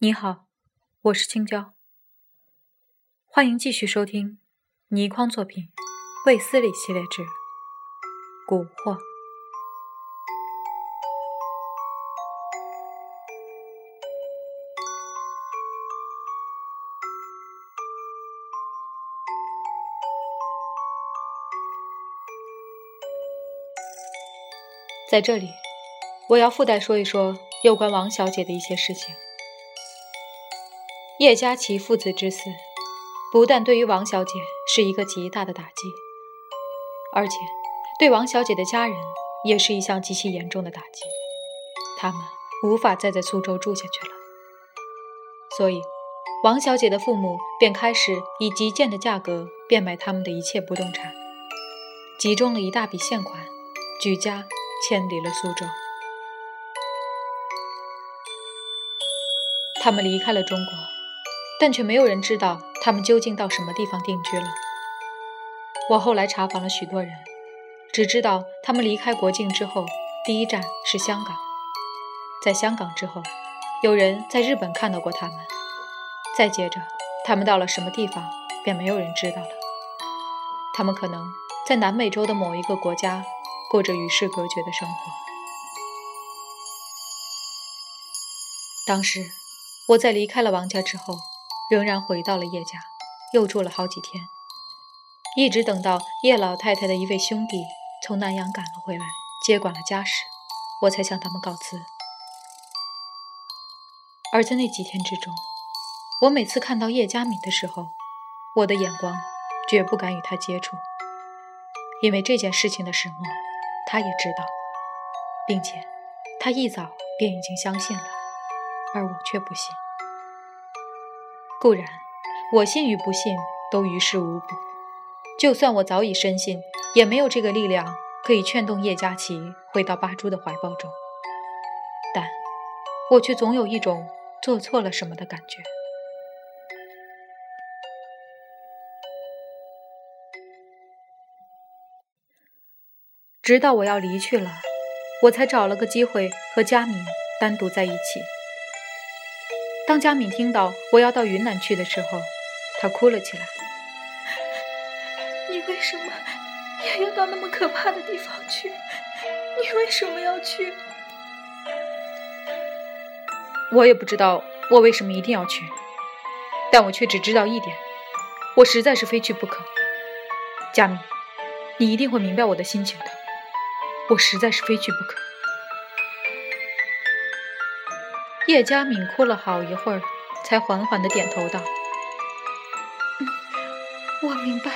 你好，我是青椒，欢迎继续收听倪匡作品《卫斯理系列之蛊惑》。在这里，我要附带说一说有关王小姐的一些事情。叶佳琪父子之死，不但对于王小姐是一个极大的打击，而且对王小姐的家人也是一项极其严重的打击。他们无法再在苏州住下去了，所以王小姐的父母便开始以极贱的价格变卖他们的一切不动产，集中了一大笔现款，举家迁离了苏州。他们离开了中国。但却没有人知道他们究竟到什么地方定居了。我后来查访了许多人，只知道他们离开国境之后，第一站是香港。在香港之后，有人在日本看到过他们。再接着，他们到了什么地方，便没有人知道了。他们可能在南美洲的某一个国家，过着与世隔绝的生活。当时，我在离开了王家之后。仍然回到了叶家，又住了好几天，一直等到叶老太太的一位兄弟从南阳赶了回来，接管了家事，我才向他们告辞。而在那几天之中，我每次看到叶佳敏的时候，我的眼光绝不敢与他接触，因为这件事情的始末，他也知道，并且他一早便已经相信了，而我却不信。固然，我信与不信都于事无补。就算我早已深信，也没有这个力量可以劝动叶佳琪回到八珠的怀抱中。但，我却总有一种做错了什么的感觉。直到我要离去了，我才找了个机会和佳敏单独在一起。当佳敏听到我要到云南去的时候，她哭了起来。你为什么也要到那么可怕的地方去？你为什么要去？我也不知道我为什么一定要去，但我却只知道一点：我实在是非去不可。佳敏，你一定会明白我的心情的。我实在是非去不可。叶佳敏哭了好一会儿，才缓缓的点头道：“我明白。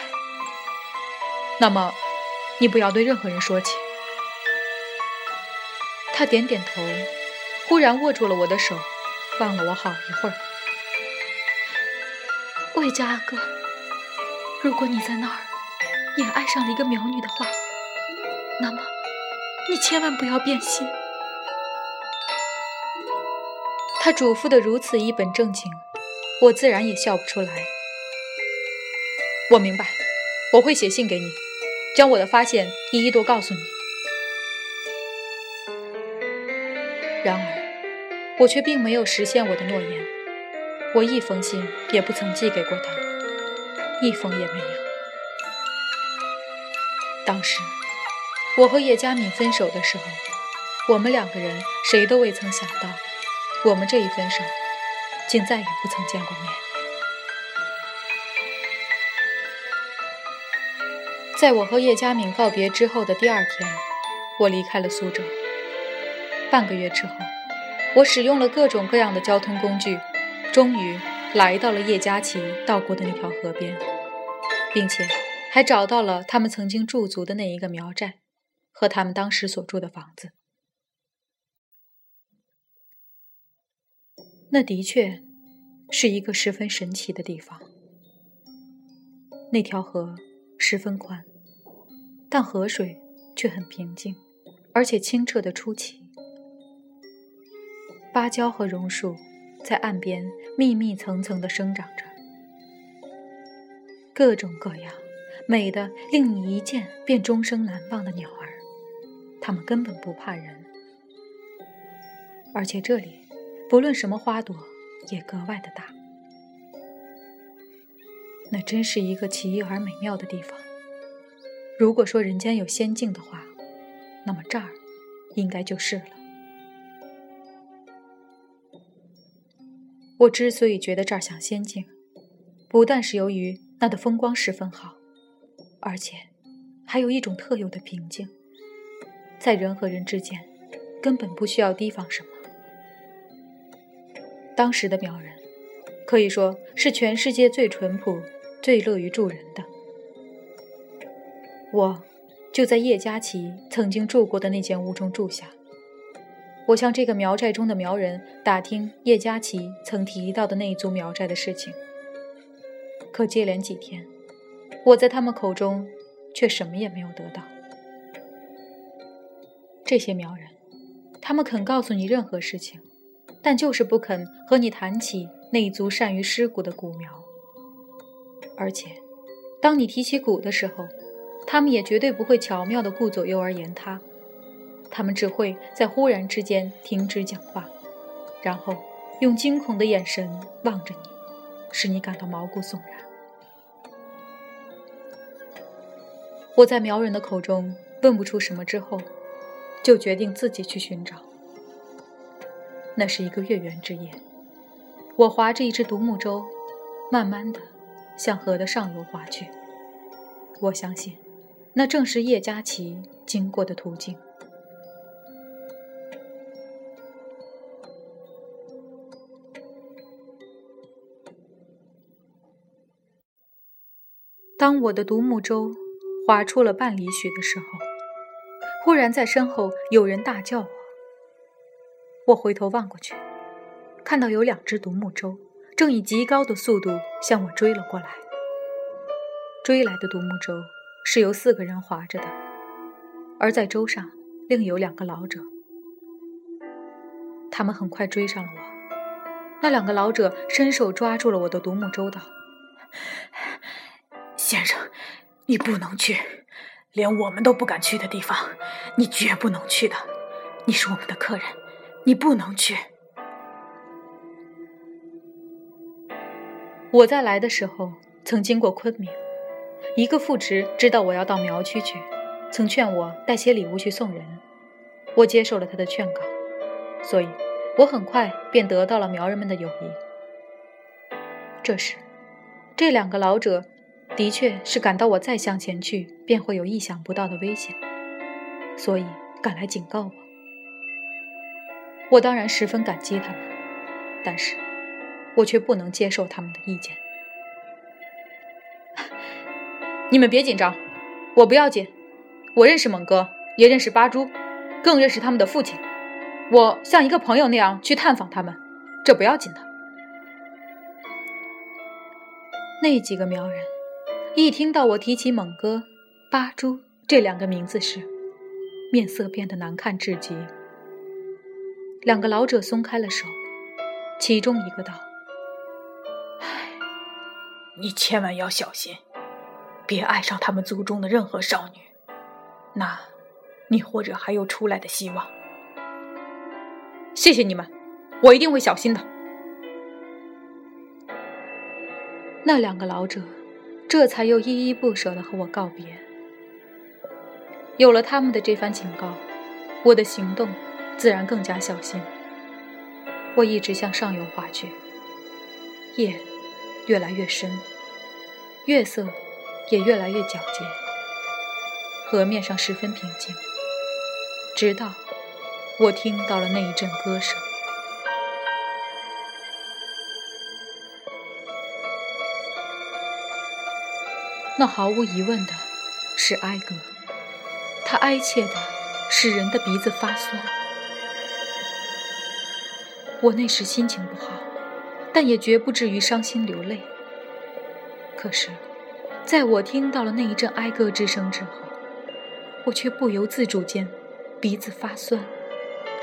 那么，你不要对任何人说起。”他点点头，忽然握住了我的手，望了我好一会儿。魏家阿哥，如果你在那儿也爱上了一个苗女的话，那么你千万不要变心。他嘱咐的如此一本正经，我自然也笑不出来。我明白，我会写信给你，将我的发现一一都告诉你。然而，我却并没有实现我的诺言，我一封信也不曾寄给过他，一封也没有。当时，我和叶佳敏分手的时候，我们两个人谁都未曾想到。我们这一分手，竟再也不曾见过面。在我和叶佳敏告别之后的第二天，我离开了苏州。半个月之后，我使用了各种各样的交通工具，终于来到了叶佳琪到过的那条河边，并且还找到了他们曾经驻足的那一个苗寨和他们当时所住的房子。那的确是一个十分神奇的地方。那条河十分宽，但河水却很平静，而且清澈的出奇。芭蕉和榕树在岸边密密层层地生长着，各种各样美的令你一见便终生难忘的鸟他们根本不怕人，而且这里不论什么花朵也格外的大。那真是一个奇异而美妙的地方。如果说人间有仙境的话，那么这儿应该就是了。我之所以觉得这儿像仙境，不但是由于那的风光十分好，而且还有一种特有的平静，在人和人之间根本不需要提防什么。当时的苗人可以说是全世界最淳朴、最乐于助人的。我就在叶嘉琪曾经住过的那间屋中住下。我向这个苗寨中的苗人打听叶嘉琪曾提到的那一族苗寨的事情，可接连几天，我在他们口中却什么也没有得到。这些苗人，他们肯告诉你任何事情，但就是不肯和你谈起那一族善于尸骨的古苗。而且，当你提起骨的时候，他们也绝对不会巧妙地顾左右而言他。他们只会在忽然之间停止讲话，然后用惊恐的眼神望着你，使你感到毛骨悚然。我在苗人的口中问不出什么之后，就决定自己去寻找。那是一个月圆之夜，我划着一只独木舟，慢慢的向河的上游划去。我相信，那正是叶嘉琪经过的途径。当我的独木舟划出了半里许的时候，忽然在身后有人大叫我。我回头望过去，看到有两只独木舟正以极高的速度向我追了过来。追来的独木舟是由四个人划着的，而在舟上另有两个老者。他们很快追上了我。那两个老者伸手抓住了我的独木舟，道。先生，你不能去，连我们都不敢去的地方，你绝不能去的。你是我们的客人，你不能去。我在来的时候曾经过昆明，一个副职知道我要到苗区去，曾劝我带些礼物去送人。我接受了他的劝告，所以我很快便得到了苗人们的友谊。这时，这两个老者。的确是感到我再向前去便会有意想不到的危险，所以赶来警告我。我当然十分感激他们，但是我却不能接受他们的意见。你们别紧张，我不要紧，我认识猛哥，也认识八珠，更认识他们的父亲。我像一个朋友那样去探访他们，这不要紧的。那几个苗人。一听到我提起猛哥、八珠这两个名字时，面色变得难看至极。两个老者松开了手，其中一个道：“唉，你千万要小心，别爱上他们族中的任何少女，那，你或者还有出来的希望。”谢谢你们，我一定会小心的。那两个老者。这才又依依不舍地和我告别。有了他们的这番警告，我的行动自然更加小心。我一直向上游划去，夜越来越深，月色也越来越皎洁，河面上十分平静。直到我听到了那一阵歌声。那毫无疑问的是哀歌，它哀切的使人的鼻子发酸。我那时心情不好，但也绝不至于伤心流泪。可是，在我听到了那一阵哀歌之声之后，我却不由自主间鼻子发酸，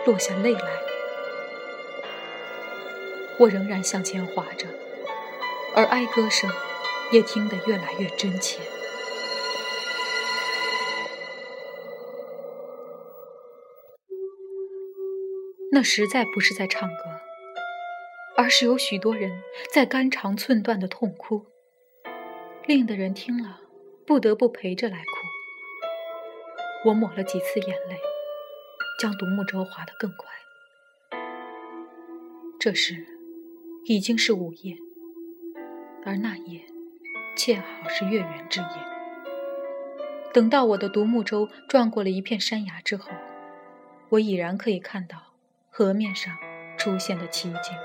落下泪来。我仍然向前滑着，而哀歌声。也听得越来越真切。那实在不是在唱歌，而是有许多人在肝肠寸断的痛哭，令的人听了不得不陪着来哭。我抹了几次眼泪，将独木舟划得更快。这时已经是午夜，而那夜恰好是月圆之夜。等到我的独木舟转过了一片山崖之后，我已然可以看到河面上出现的奇景。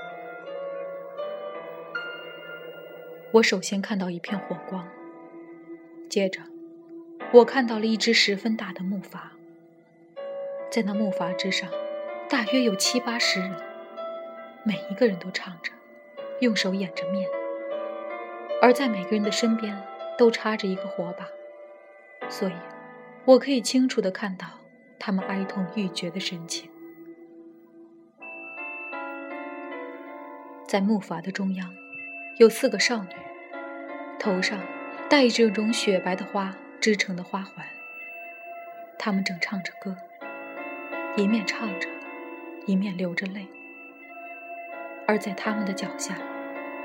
我首先看到一片火光，接着我看到了一只十分大的木筏，在那木筏之上，大约有七八十人。每一个人都唱着，用手掩着面，而在每个人的身边都插着一个火把，所以，我可以清楚地看到他们哀痛欲绝的神情。在木筏的中央，有四个少女，头上戴着种雪白的花织成的花环。她们正唱着歌，一面唱着，一面流着泪。而在他们的脚下，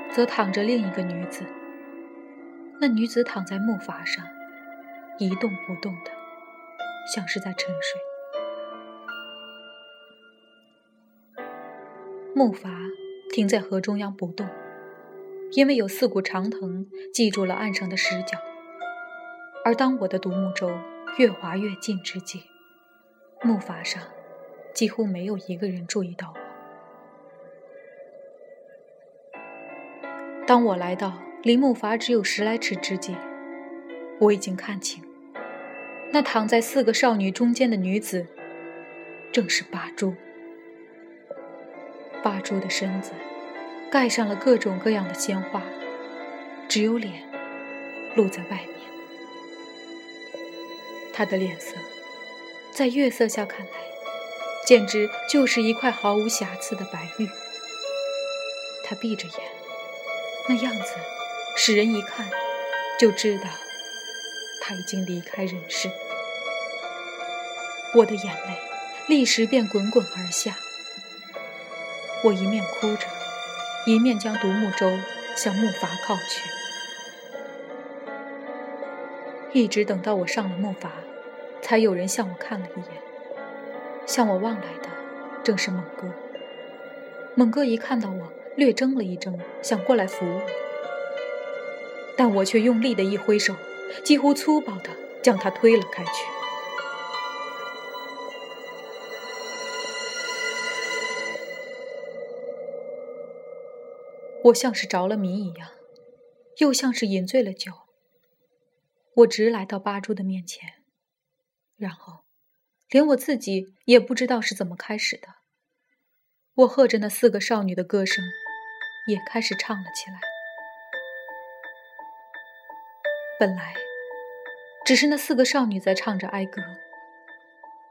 则躺着另一个女子。那女子躺在木筏上，一动不动的，像是在沉睡。木筏停在河中央不动，因为有四股长藤系住了岸上的石角。而当我的独木舟越划越近之际，木筏上几乎没有一个人注意到我。当我来到离木筏只有十来尺之际，我已经看清，那躺在四个少女中间的女子，正是八珠。八珠的身子盖上了各种各样的鲜花，只有脸露在外面。她的脸色，在月色下看来，简直就是一块毫无瑕疵的白玉。她闭着眼。那样子，使人一看就知道他已经离开人世。我的眼泪立时便滚滚而下。我一面哭着，一面将独木舟向木筏靠去。一直等到我上了木筏，才有人向我看了一眼。向我望来的正是猛哥。猛哥一看到我。略怔了一怔，想过来扶我，但我却用力的一挥手，几乎粗暴的将他推了开去。我像是着了迷一样，又像是饮醉了酒。我直来到八珠的面前，然后，连我自己也不知道是怎么开始的。我和着那四个少女的歌声。也开始唱了起来。本来只是那四个少女在唱着哀歌，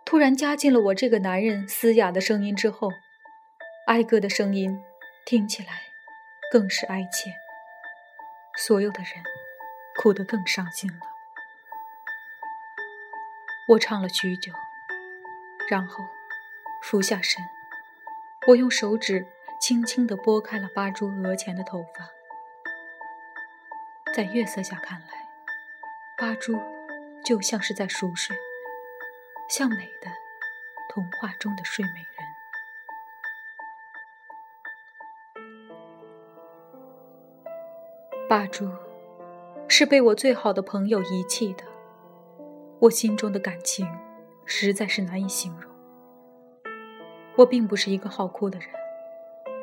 突然加进了我这个男人嘶哑的声音之后，哀歌的声音听起来更是哀切。所有的人哭得更伤心了。我唱了许久，然后俯下身，我用手指。轻轻地拨开了八珠额前的头发，在月色下看来，八珠就像是在熟睡，像美的童话中的睡美人。八珠是被我最好的朋友遗弃的，我心中的感情实在是难以形容。我并不是一个好哭的人。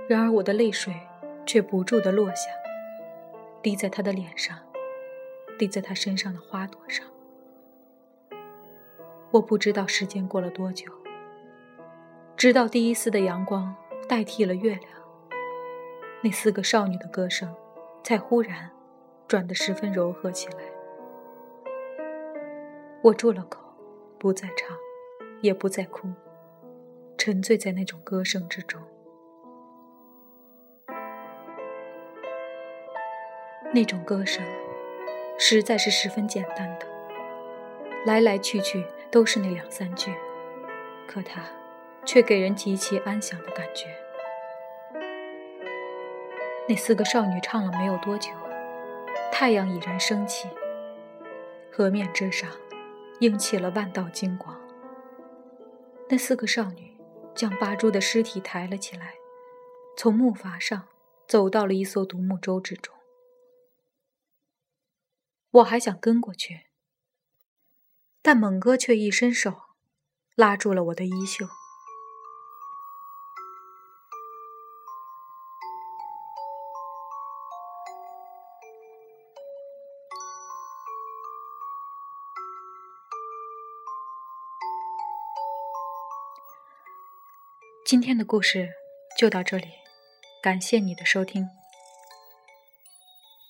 然而，我的泪水却不住地落下，滴在他的脸上，滴在他身上的花朵上。我不知道时间过了多久，直到第一丝的阳光代替了月亮，那四个少女的歌声才忽然转得十分柔和起来。我住了口，不再唱，也不再哭，沉醉在那种歌声之中。那种歌声，实在是十分简单的，来来去去都是那两三句，可它却给人极其安详的感觉。那四个少女唱了没有多久，太阳已然升起，河面之上映起了万道金光。那四个少女将八珠的尸体抬了起来，从木筏上走到了一艘独木舟之中。我还想跟过去，但猛哥却一伸手拉住了我的衣袖。今天的故事就到这里，感谢你的收听。